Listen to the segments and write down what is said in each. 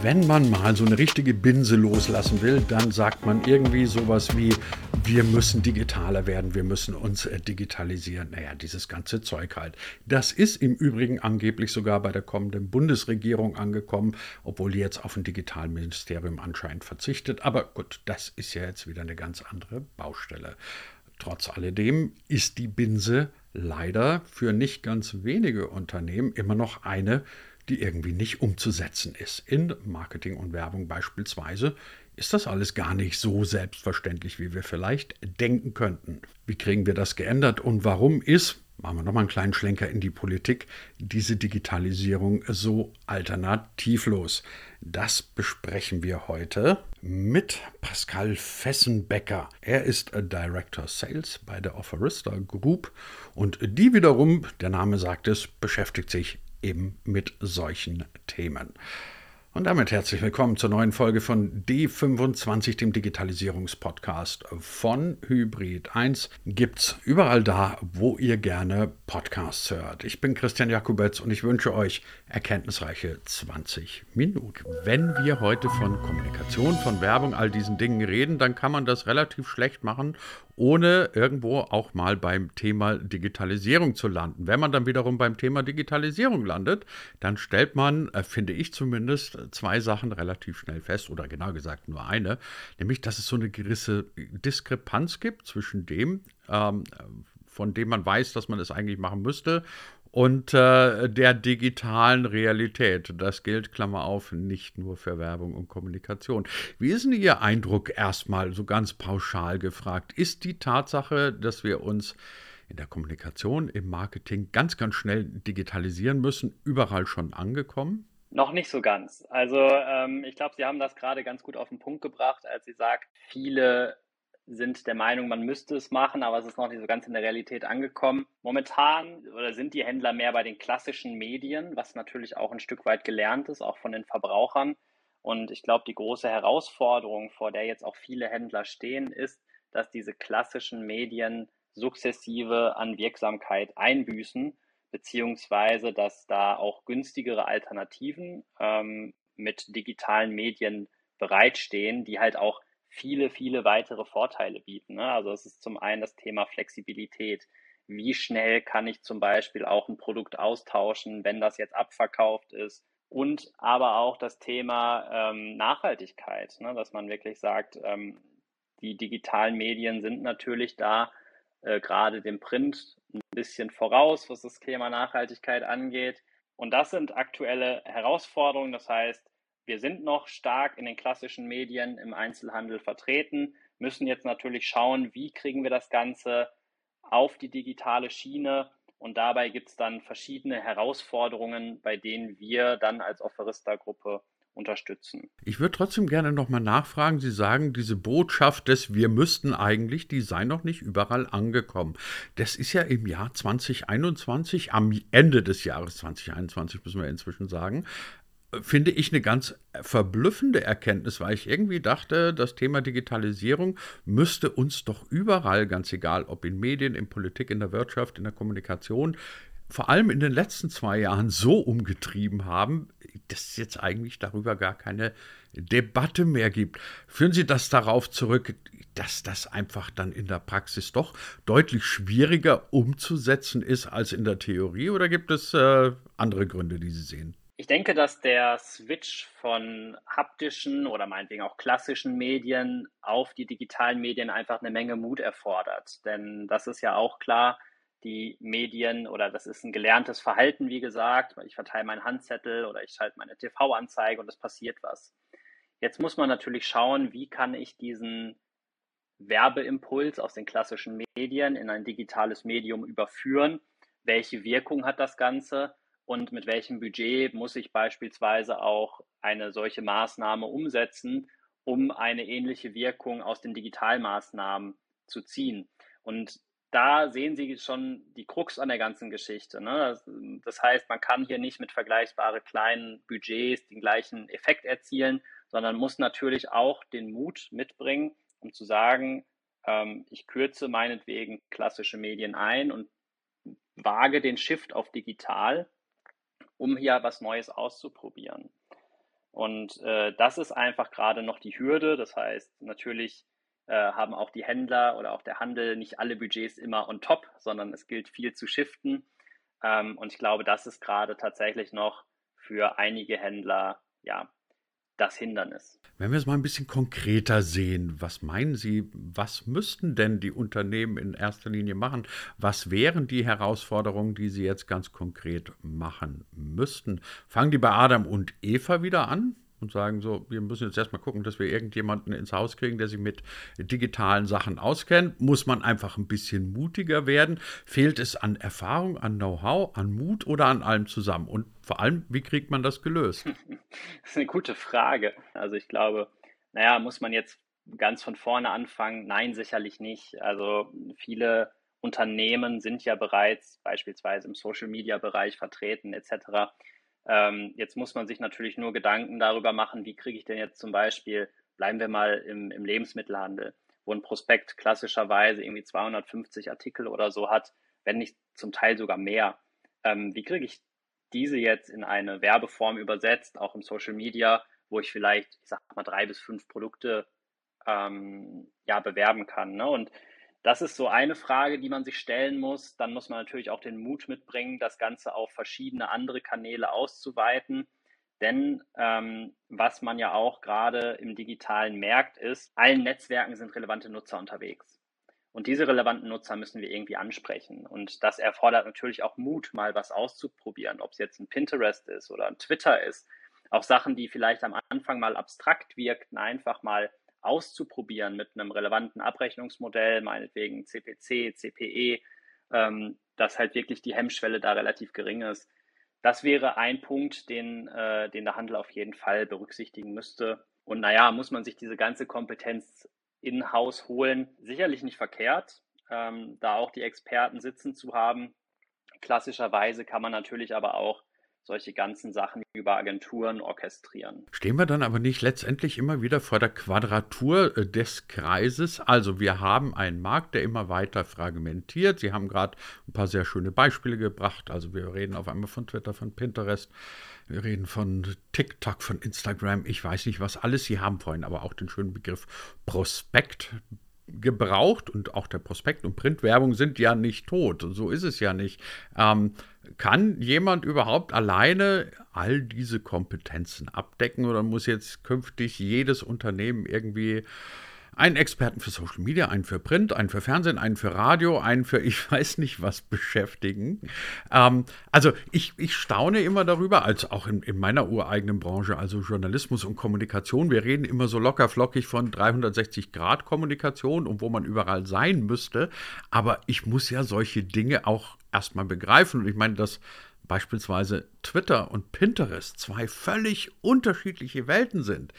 Wenn man mal so eine richtige Binse loslassen will, dann sagt man irgendwie sowas wie, wir müssen digitaler werden, wir müssen uns äh, digitalisieren. Naja, dieses ganze Zeug halt. Das ist im Übrigen angeblich sogar bei der kommenden Bundesregierung angekommen, obwohl die jetzt auf ein Digitalministerium anscheinend verzichtet. Aber gut, das ist ja jetzt wieder eine ganz andere Baustelle. Trotz alledem ist die Binse leider für nicht ganz wenige Unternehmen immer noch eine, die irgendwie nicht umzusetzen ist. In Marketing und Werbung beispielsweise ist das alles gar nicht so selbstverständlich, wie wir vielleicht denken könnten. Wie kriegen wir das geändert und warum ist, machen wir nochmal einen kleinen Schlenker in die Politik, diese Digitalisierung so alternativlos? Das besprechen wir heute mit Pascal Fessenbecker. Er ist Director Sales bei der Offerista Group und die wiederum, der Name sagt es, beschäftigt sich eben mit solchen Themen. Und damit herzlich willkommen zur neuen Folge von D25, dem Digitalisierungspodcast von Hybrid 1. Gibt's überall da, wo ihr gerne Podcasts hört. Ich bin Christian Jakubetz und ich wünsche euch erkenntnisreiche 20 Minuten. Wenn wir heute von Kommunikation, von Werbung, all diesen Dingen reden, dann kann man das relativ schlecht machen, ohne irgendwo auch mal beim Thema Digitalisierung zu landen. Wenn man dann wiederum beim Thema Digitalisierung landet, dann stellt man, äh, finde ich zumindest, zwei Sachen relativ schnell fest, oder genau gesagt nur eine, nämlich, dass es so eine gewisse Diskrepanz gibt zwischen dem, ähm, von dem man weiß, dass man es eigentlich machen müsste, und äh, der digitalen Realität. Das gilt, Klammer auf, nicht nur für Werbung und Kommunikation. Wie ist denn Ihr Eindruck erstmal so ganz pauschal gefragt? Ist die Tatsache, dass wir uns in der Kommunikation, im Marketing ganz, ganz schnell digitalisieren müssen, überall schon angekommen? Noch nicht so ganz. Also ähm, ich glaube, Sie haben das gerade ganz gut auf den Punkt gebracht, als Sie sagt, viele sind der Meinung, man müsste es machen, aber es ist noch nicht so ganz in der Realität angekommen. Momentan oder sind die Händler mehr bei den klassischen Medien, was natürlich auch ein Stück weit gelernt ist, auch von den Verbrauchern. Und ich glaube, die große Herausforderung, vor der jetzt auch viele Händler stehen, ist, dass diese klassischen Medien sukzessive an Wirksamkeit einbüßen, beziehungsweise dass da auch günstigere Alternativen ähm, mit digitalen Medien bereitstehen, die halt auch viele, viele weitere Vorteile bieten. Ne? Also es ist zum einen das Thema Flexibilität. Wie schnell kann ich zum Beispiel auch ein Produkt austauschen, wenn das jetzt abverkauft ist? Und aber auch das Thema ähm, Nachhaltigkeit, ne? dass man wirklich sagt, ähm, die digitalen Medien sind natürlich da äh, gerade dem Print ein bisschen voraus, was das Thema Nachhaltigkeit angeht. Und das sind aktuelle Herausforderungen. Das heißt, wir sind noch stark in den klassischen Medien im Einzelhandel vertreten, müssen jetzt natürlich schauen, wie kriegen wir das Ganze auf die digitale Schiene. Und dabei gibt es dann verschiedene Herausforderungen, bei denen wir dann als Offerista-Gruppe unterstützen. Ich würde trotzdem gerne nochmal nachfragen. Sie sagen, diese Botschaft des Wir müssten eigentlich, die sei noch nicht überall angekommen. Das ist ja im Jahr 2021, am Ende des Jahres 2021 müssen wir inzwischen sagen, finde ich eine ganz verblüffende Erkenntnis, weil ich irgendwie dachte, das Thema Digitalisierung müsste uns doch überall, ganz egal, ob in Medien, in Politik, in der Wirtschaft, in der Kommunikation, vor allem in den letzten zwei Jahren so umgetrieben haben, dass es jetzt eigentlich darüber gar keine Debatte mehr gibt. Führen Sie das darauf zurück, dass das einfach dann in der Praxis doch deutlich schwieriger umzusetzen ist als in der Theorie oder gibt es äh, andere Gründe, die Sie sehen? Ich denke, dass der Switch von haptischen oder meinetwegen auch klassischen Medien auf die digitalen Medien einfach eine Menge Mut erfordert. Denn das ist ja auch klar, die Medien oder das ist ein gelerntes Verhalten, wie gesagt. Ich verteile meinen Handzettel oder ich schalte meine TV-Anzeige und es passiert was. Jetzt muss man natürlich schauen, wie kann ich diesen Werbeimpuls aus den klassischen Medien in ein digitales Medium überführen? Welche Wirkung hat das Ganze? und mit welchem Budget muss ich beispielsweise auch eine solche Maßnahme umsetzen, um eine ähnliche Wirkung aus den Digitalmaßnahmen zu ziehen. Und da sehen Sie schon die Krux an der ganzen Geschichte. Ne? Das heißt, man kann hier nicht mit vergleichbaren kleinen Budgets den gleichen Effekt erzielen, sondern muss natürlich auch den Mut mitbringen, um zu sagen, ähm, ich kürze meinetwegen klassische Medien ein und wage den Shift auf digital um hier was Neues auszuprobieren. Und äh, das ist einfach gerade noch die Hürde. Das heißt, natürlich haben auch die Händler oder auch der Handel nicht alle Budgets immer on top, sondern es gilt viel zu shiften. Ähm, und ich glaube, das ist gerade tatsächlich noch für einige Händler ja das Hindernis. Wenn wir es mal ein bisschen konkreter sehen, was meinen Sie, was müssten denn die Unternehmen in erster Linie machen? Was wären die Herausforderungen, die sie jetzt ganz konkret machen müssten? Fangen die bei Adam und Eva wieder an? Und sagen so, wir müssen jetzt erstmal gucken, dass wir irgendjemanden ins Haus kriegen, der sich mit digitalen Sachen auskennt. Muss man einfach ein bisschen mutiger werden? Fehlt es an Erfahrung, an Know-how, an Mut oder an allem zusammen? Und vor allem, wie kriegt man das gelöst? Das ist eine gute Frage. Also ich glaube, naja, muss man jetzt ganz von vorne anfangen? Nein, sicherlich nicht. Also viele Unternehmen sind ja bereits beispielsweise im Social-Media-Bereich vertreten etc. Ähm, jetzt muss man sich natürlich nur Gedanken darüber machen, wie kriege ich denn jetzt zum Beispiel, bleiben wir mal im, im Lebensmittelhandel, wo ein Prospekt klassischerweise irgendwie 250 Artikel oder so hat, wenn nicht zum Teil sogar mehr. Ähm, wie kriege ich diese jetzt in eine Werbeform übersetzt, auch im Social Media, wo ich vielleicht, ich sag mal, drei bis fünf Produkte ähm, ja, bewerben kann. Ne? Und das ist so eine Frage, die man sich stellen muss. Dann muss man natürlich auch den Mut mitbringen, das Ganze auf verschiedene andere Kanäle auszuweiten. Denn ähm, was man ja auch gerade im digitalen merkt, ist, allen Netzwerken sind relevante Nutzer unterwegs. Und diese relevanten Nutzer müssen wir irgendwie ansprechen. Und das erfordert natürlich auch Mut, mal was auszuprobieren, ob es jetzt ein Pinterest ist oder ein Twitter ist. Auch Sachen, die vielleicht am Anfang mal abstrakt wirkten, einfach mal auszuprobieren mit einem relevanten Abrechnungsmodell, meinetwegen CPC, CPE, ähm, dass halt wirklich die Hemmschwelle da relativ gering ist. Das wäre ein Punkt, den, äh, den der Handel auf jeden Fall berücksichtigen müsste. Und naja, muss man sich diese ganze Kompetenz in-house holen? Sicherlich nicht verkehrt, ähm, da auch die Experten sitzen zu haben. Klassischerweise kann man natürlich aber auch solche ganzen Sachen über Agenturen orchestrieren. Stehen wir dann aber nicht letztendlich immer wieder vor der Quadratur äh, des Kreises? Also wir haben einen Markt, der immer weiter fragmentiert. Sie haben gerade ein paar sehr schöne Beispiele gebracht. Also wir reden auf einmal von Twitter, von Pinterest. Wir reden von TikTok, von Instagram, ich weiß nicht was alles. Sie haben vorhin aber auch den schönen Begriff Prospekt gebraucht und auch der Prospekt und Printwerbung sind ja nicht tot. So ist es ja nicht. Ähm, kann jemand überhaupt alleine all diese Kompetenzen abdecken oder muss jetzt künftig jedes Unternehmen irgendwie einen Experten für Social Media, einen für Print, einen für Fernsehen, einen für Radio, einen für ich weiß nicht was beschäftigen. Ähm, also ich, ich staune immer darüber, als auch in, in meiner ureigenen Branche, also Journalismus und Kommunikation. Wir reden immer so locker flockig von 360 Grad Kommunikation und wo man überall sein müsste. Aber ich muss ja solche Dinge auch erstmal begreifen. Und ich meine, dass beispielsweise Twitter und Pinterest zwei völlig unterschiedliche Welten sind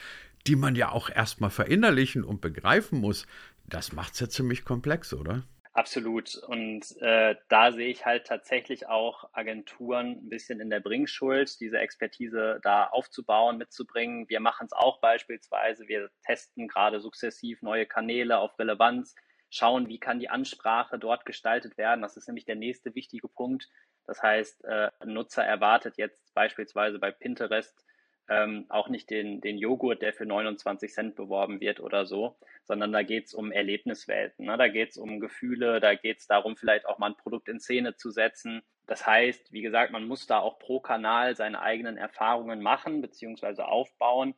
die man ja auch erstmal verinnerlichen und begreifen muss, das macht es ja ziemlich komplex, oder? Absolut. Und äh, da sehe ich halt tatsächlich auch Agenturen ein bisschen in der Bringschuld, diese Expertise da aufzubauen, mitzubringen. Wir machen es auch beispielsweise. Wir testen gerade sukzessiv neue Kanäle auf Relevanz, schauen, wie kann die Ansprache dort gestaltet werden. Das ist nämlich der nächste wichtige Punkt. Das heißt, äh, ein Nutzer erwartet jetzt beispielsweise bei Pinterest ähm, auch nicht den, den Joghurt, der für 29 Cent beworben wird oder so, sondern da geht es um Erlebniswelten. Ne? Da geht es um Gefühle, da geht es darum, vielleicht auch mal ein Produkt in Szene zu setzen. Das heißt, wie gesagt, man muss da auch pro Kanal seine eigenen Erfahrungen machen bzw. aufbauen.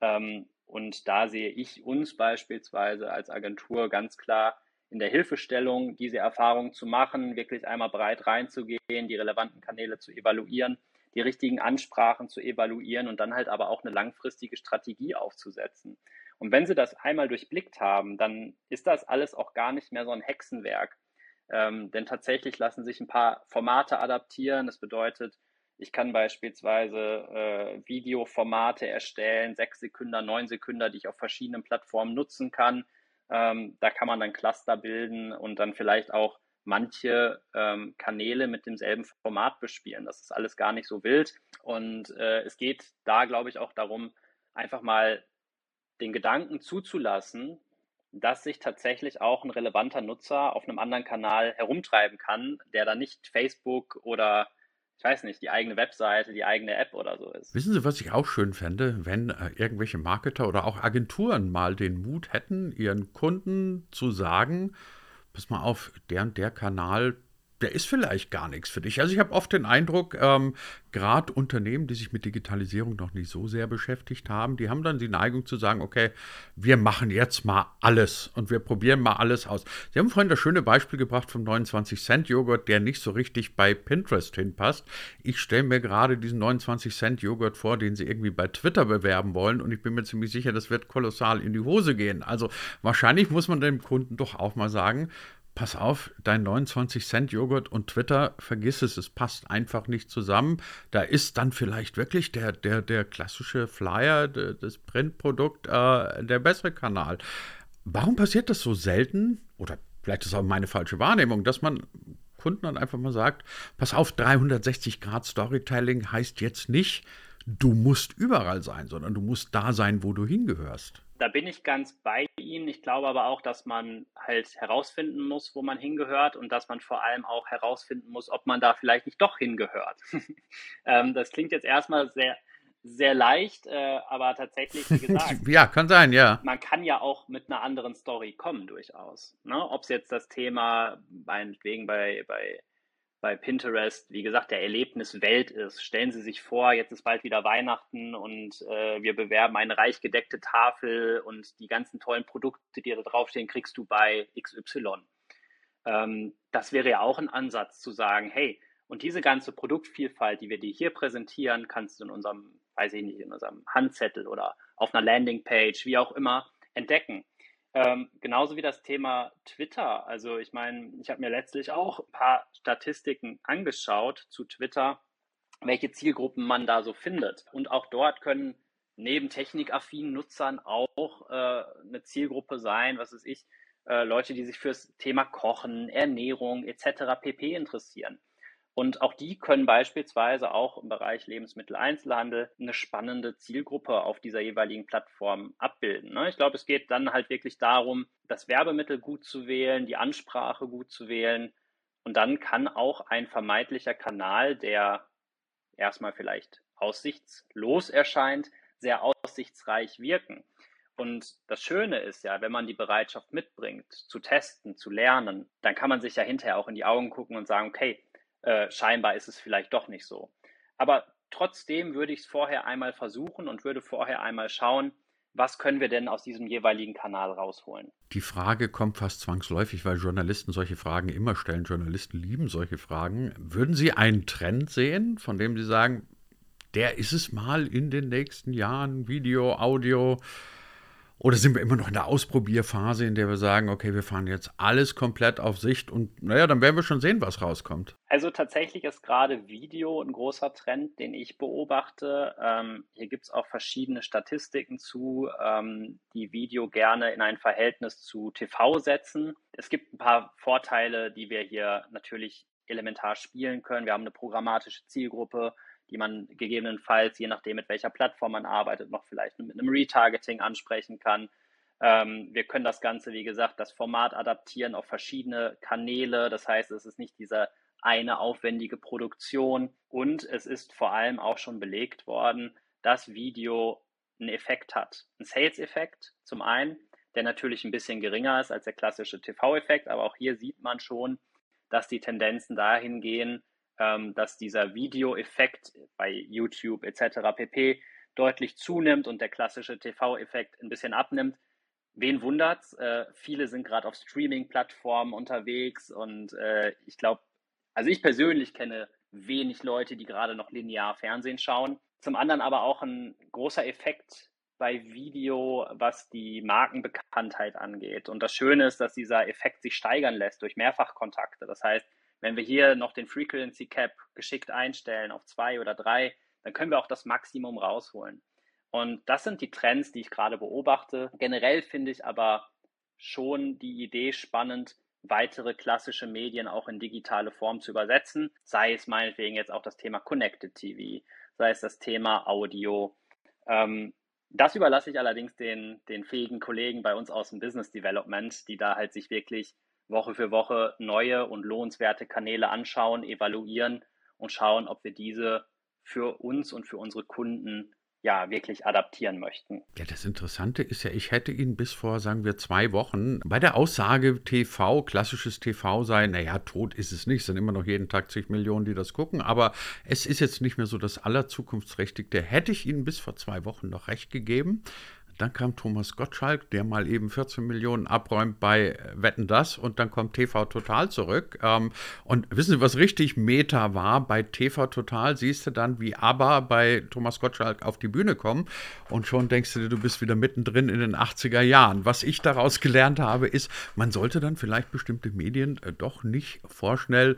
Ähm, und da sehe ich uns beispielsweise als Agentur ganz klar in der Hilfestellung, diese Erfahrung zu machen, wirklich einmal breit reinzugehen, die relevanten Kanäle zu evaluieren die richtigen Ansprachen zu evaluieren und dann halt aber auch eine langfristige Strategie aufzusetzen. Und wenn Sie das einmal durchblickt haben, dann ist das alles auch gar nicht mehr so ein Hexenwerk. Ähm, denn tatsächlich lassen sich ein paar Formate adaptieren. Das bedeutet, ich kann beispielsweise äh, Videoformate erstellen, sechs Sekunden, neun Sekunden, die ich auf verschiedenen Plattformen nutzen kann. Ähm, da kann man dann Cluster bilden und dann vielleicht auch manche ähm, Kanäle mit demselben Format bespielen. Das ist alles gar nicht so wild. Und äh, es geht da, glaube ich, auch darum, einfach mal den Gedanken zuzulassen, dass sich tatsächlich auch ein relevanter Nutzer auf einem anderen Kanal herumtreiben kann, der dann nicht Facebook oder ich weiß nicht, die eigene Webseite, die eigene App oder so ist. Wissen Sie, was ich auch schön fände, wenn äh, irgendwelche Marketer oder auch Agenturen mal den Mut hätten, ihren Kunden zu sagen, pass mal auf, der und der Kanal der ist vielleicht gar nichts für dich. Also ich habe oft den Eindruck, ähm, gerade Unternehmen, die sich mit Digitalisierung noch nicht so sehr beschäftigt haben, die haben dann die Neigung zu sagen, okay, wir machen jetzt mal alles und wir probieren mal alles aus. Sie haben vorhin das schöne Beispiel gebracht vom 29-Cent-Joghurt, der nicht so richtig bei Pinterest hinpasst. Ich stelle mir gerade diesen 29-Cent-Joghurt vor, den Sie irgendwie bei Twitter bewerben wollen und ich bin mir ziemlich sicher, das wird kolossal in die Hose gehen. Also wahrscheinlich muss man dem Kunden doch auch mal sagen, pass auf, dein 29 Cent Joghurt und Twitter, vergiss es, es passt einfach nicht zusammen. Da ist dann vielleicht wirklich der, der, der klassische Flyer, das Printprodukt, äh, der bessere Kanal. Warum passiert das so selten? Oder vielleicht ist auch meine falsche Wahrnehmung, dass man Kunden dann einfach mal sagt, pass auf, 360 Grad Storytelling heißt jetzt nicht, du musst überall sein, sondern du musst da sein, wo du hingehörst da bin ich ganz bei Ihnen. Ich glaube aber auch, dass man halt herausfinden muss, wo man hingehört und dass man vor allem auch herausfinden muss, ob man da vielleicht nicht doch hingehört. ähm, das klingt jetzt erstmal sehr, sehr leicht, äh, aber tatsächlich, wie gesagt. ja, kann sein, ja. Man kann ja auch mit einer anderen Story kommen, durchaus. Ne? Ob es jetzt das Thema, meinetwegen bei, bei bei Pinterest, wie gesagt, der Erlebniswelt ist. Stellen Sie sich vor, jetzt ist bald wieder Weihnachten und äh, wir bewerben eine reich gedeckte Tafel und die ganzen tollen Produkte, die da draufstehen, kriegst du bei XY. Ähm, das wäre ja auch ein Ansatz zu sagen, hey, und diese ganze Produktvielfalt, die wir dir hier präsentieren, kannst du in unserem, weiß ich nicht, in unserem Handzettel oder auf einer Landingpage, wie auch immer, entdecken. Ähm, genauso wie das Thema Twitter. Also ich meine, ich habe mir letztlich auch ein paar Statistiken angeschaut zu Twitter, welche Zielgruppen man da so findet. Und auch dort können neben technikaffinen Nutzern auch äh, eine Zielgruppe sein, was weiß ich, äh, Leute, die sich fürs Thema Kochen, Ernährung etc. pp interessieren. Und auch die können beispielsweise auch im Bereich Lebensmitteleinzelhandel eine spannende Zielgruppe auf dieser jeweiligen Plattform abbilden. Ne? Ich glaube, es geht dann halt wirklich darum, das Werbemittel gut zu wählen, die Ansprache gut zu wählen. Und dann kann auch ein vermeintlicher Kanal, der erstmal vielleicht aussichtslos erscheint, sehr aussichtsreich wirken. Und das Schöne ist ja, wenn man die Bereitschaft mitbringt, zu testen, zu lernen, dann kann man sich ja hinterher auch in die Augen gucken und sagen, okay, äh, scheinbar ist es vielleicht doch nicht so. Aber trotzdem würde ich es vorher einmal versuchen und würde vorher einmal schauen, was können wir denn aus diesem jeweiligen Kanal rausholen? Die Frage kommt fast zwangsläufig, weil Journalisten solche Fragen immer stellen. Journalisten lieben solche Fragen. Würden Sie einen Trend sehen, von dem Sie sagen, der ist es mal in den nächsten Jahren, Video, Audio, oder sind wir immer noch in der Ausprobierphase, in der wir sagen, okay, wir fahren jetzt alles komplett auf Sicht und naja, dann werden wir schon sehen, was rauskommt. Also tatsächlich ist gerade Video ein großer Trend, den ich beobachte. Ähm, hier gibt es auch verschiedene Statistiken zu, ähm, die Video gerne in ein Verhältnis zu TV setzen. Es gibt ein paar Vorteile, die wir hier natürlich elementar spielen können. Wir haben eine programmatische Zielgruppe die man gegebenenfalls, je nachdem, mit welcher Plattform man arbeitet, noch vielleicht mit einem Retargeting ansprechen kann. Ähm, wir können das Ganze, wie gesagt, das Format adaptieren auf verschiedene Kanäle. Das heißt, es ist nicht diese eine aufwendige Produktion. Und es ist vor allem auch schon belegt worden, dass Video einen Effekt hat. Ein Sales-Effekt zum einen, der natürlich ein bisschen geringer ist als der klassische TV-Effekt, aber auch hier sieht man schon, dass die Tendenzen dahin gehen, ähm, dass dieser Videoeffekt bei YouTube etc. pp. deutlich zunimmt und der klassische TV-Effekt ein bisschen abnimmt. Wen wundert's? Äh, viele sind gerade auf Streaming-Plattformen unterwegs und äh, ich glaube, also ich persönlich kenne wenig Leute, die gerade noch linear Fernsehen schauen. Zum anderen aber auch ein großer Effekt bei Video, was die Markenbekanntheit angeht. Und das Schöne ist, dass dieser Effekt sich steigern lässt durch Mehrfachkontakte. Das heißt, wenn wir hier noch den Frequency Cap geschickt einstellen auf zwei oder drei, dann können wir auch das Maximum rausholen. Und das sind die Trends, die ich gerade beobachte. Generell finde ich aber schon die Idee spannend, weitere klassische Medien auch in digitale Form zu übersetzen, sei es meinetwegen jetzt auch das Thema Connected TV, sei es das Thema Audio. Ähm, das überlasse ich allerdings den, den fähigen Kollegen bei uns aus dem Business Development, die da halt sich wirklich Woche für Woche neue und lohnenswerte Kanäle anschauen, evaluieren und schauen, ob wir diese für uns und für unsere Kunden ja wirklich adaptieren möchten. Ja, das Interessante ist ja, ich hätte ihn bis vor, sagen wir, zwei Wochen bei der Aussage TV, klassisches TV sei, naja, tot ist es nicht, es sind immer noch jeden Tag zig Millionen, die das gucken, aber es ist jetzt nicht mehr so das allerzukunftsträchtigste. Hätte ich Ihnen bis vor zwei Wochen noch recht gegeben. Dann kam Thomas Gottschalk, der mal eben 14 Millionen abräumt bei äh, Wetten das und dann kommt TV Total zurück. Ähm, und wissen Sie, was richtig Meta war? Bei TV Total siehst du dann, wie ABBA bei Thomas Gottschalk auf die Bühne kommen und schon denkst du dir, du bist wieder mittendrin in den 80er Jahren. Was ich daraus gelernt habe, ist, man sollte dann vielleicht bestimmte Medien äh, doch nicht vorschnell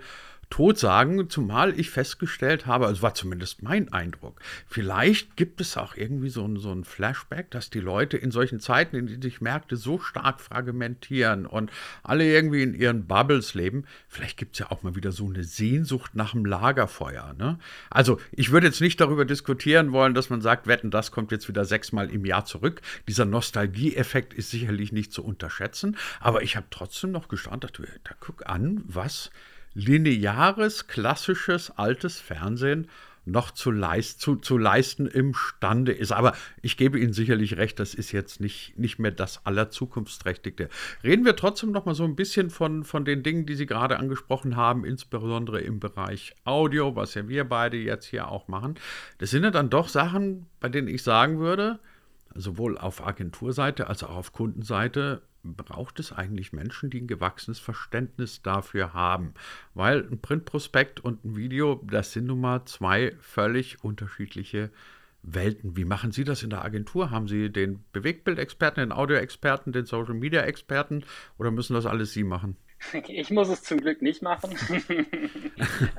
tot sagen, zumal ich festgestellt habe, also war zumindest mein Eindruck, vielleicht gibt es auch irgendwie so ein, so ein Flashback, dass die Leute in solchen Zeiten, in denen sich Märkte so stark fragmentieren und alle irgendwie in ihren Bubbles leben, vielleicht gibt es ja auch mal wieder so eine Sehnsucht nach dem Lagerfeuer. Ne? Also ich würde jetzt nicht darüber diskutieren wollen, dass man sagt, wetten, das kommt jetzt wieder sechsmal im Jahr zurück. Dieser Nostalgieeffekt ist sicherlich nicht zu unterschätzen, aber ich habe trotzdem noch gestaunt, dachte, da guck an, was lineares, klassisches, altes Fernsehen noch zu, leist, zu, zu leisten imstande ist. Aber ich gebe Ihnen sicherlich recht, das ist jetzt nicht, nicht mehr das allerzukunftsträchtigste. Reden wir trotzdem noch mal so ein bisschen von, von den Dingen, die Sie gerade angesprochen haben, insbesondere im Bereich Audio, was ja wir beide jetzt hier auch machen. Das sind ja dann doch Sachen, bei denen ich sagen würde, sowohl auf Agenturseite als auch auf Kundenseite, braucht es eigentlich Menschen, die ein gewachsenes Verständnis dafür haben. Weil ein Printprospekt und ein Video, das sind nun mal zwei völlig unterschiedliche Welten. Wie machen Sie das in der Agentur? Haben Sie den Bewegtbildexperten, den Audioexperten, den Social Media Experten oder müssen das alles Sie machen? Ich muss es zum Glück nicht machen.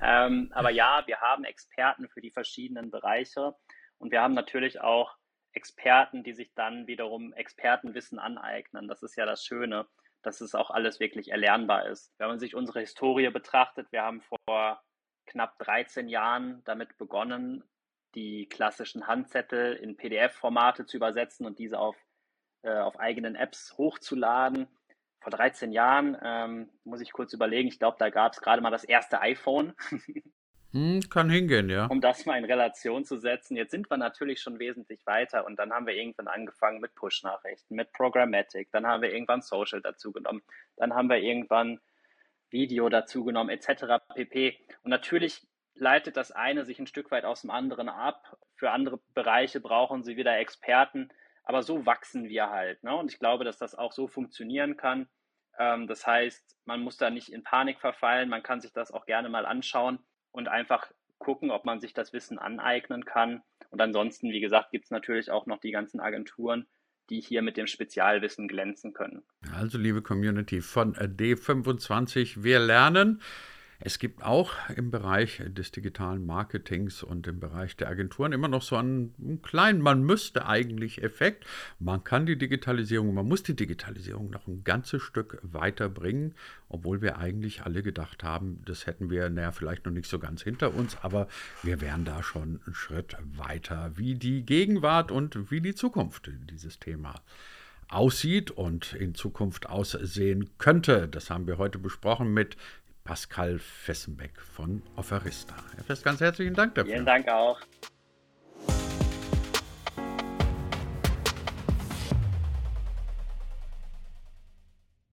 ähm, aber ja, wir haben Experten für die verschiedenen Bereiche und wir haben natürlich auch Experten, die sich dann wiederum Expertenwissen aneignen. Das ist ja das Schöne, dass es auch alles wirklich erlernbar ist. Wenn man sich unsere Historie betrachtet, wir haben vor knapp 13 Jahren damit begonnen, die klassischen Handzettel in PDF-Formate zu übersetzen und diese auf, äh, auf eigenen Apps hochzuladen. Vor 13 Jahren ähm, muss ich kurz überlegen, ich glaube, da gab es gerade mal das erste iPhone. Hm, kann hingehen, ja. Um das mal in Relation zu setzen. Jetzt sind wir natürlich schon wesentlich weiter und dann haben wir irgendwann angefangen mit Push-Nachrichten, mit Programmatic, dann haben wir irgendwann Social dazu genommen, dann haben wir irgendwann Video dazu genommen, etc. pp. Und natürlich leitet das eine sich ein Stück weit aus dem anderen ab. Für andere Bereiche brauchen sie wieder Experten, aber so wachsen wir halt. Ne? Und ich glaube, dass das auch so funktionieren kann. Ähm, das heißt, man muss da nicht in Panik verfallen, man kann sich das auch gerne mal anschauen und einfach gucken, ob man sich das Wissen aneignen kann. Und ansonsten, wie gesagt, gibt es natürlich auch noch die ganzen Agenturen, die hier mit dem Spezialwissen glänzen können. Also, liebe Community von D25, wir lernen. Es gibt auch im Bereich des digitalen Marketings und im Bereich der Agenturen immer noch so einen kleinen, man müsste eigentlich Effekt. Man kann die Digitalisierung, man muss die Digitalisierung noch ein ganzes Stück weiterbringen, obwohl wir eigentlich alle gedacht haben, das hätten wir, naja, vielleicht noch nicht so ganz hinter uns, aber wir wären da schon einen Schritt weiter, wie die Gegenwart und wie die Zukunft dieses Thema aussieht und in Zukunft aussehen könnte. Das haben wir heute besprochen mit Pascal Fessenbeck von Offerista. Herr Fest, ganz herzlichen Dank dafür. Vielen Dank auch.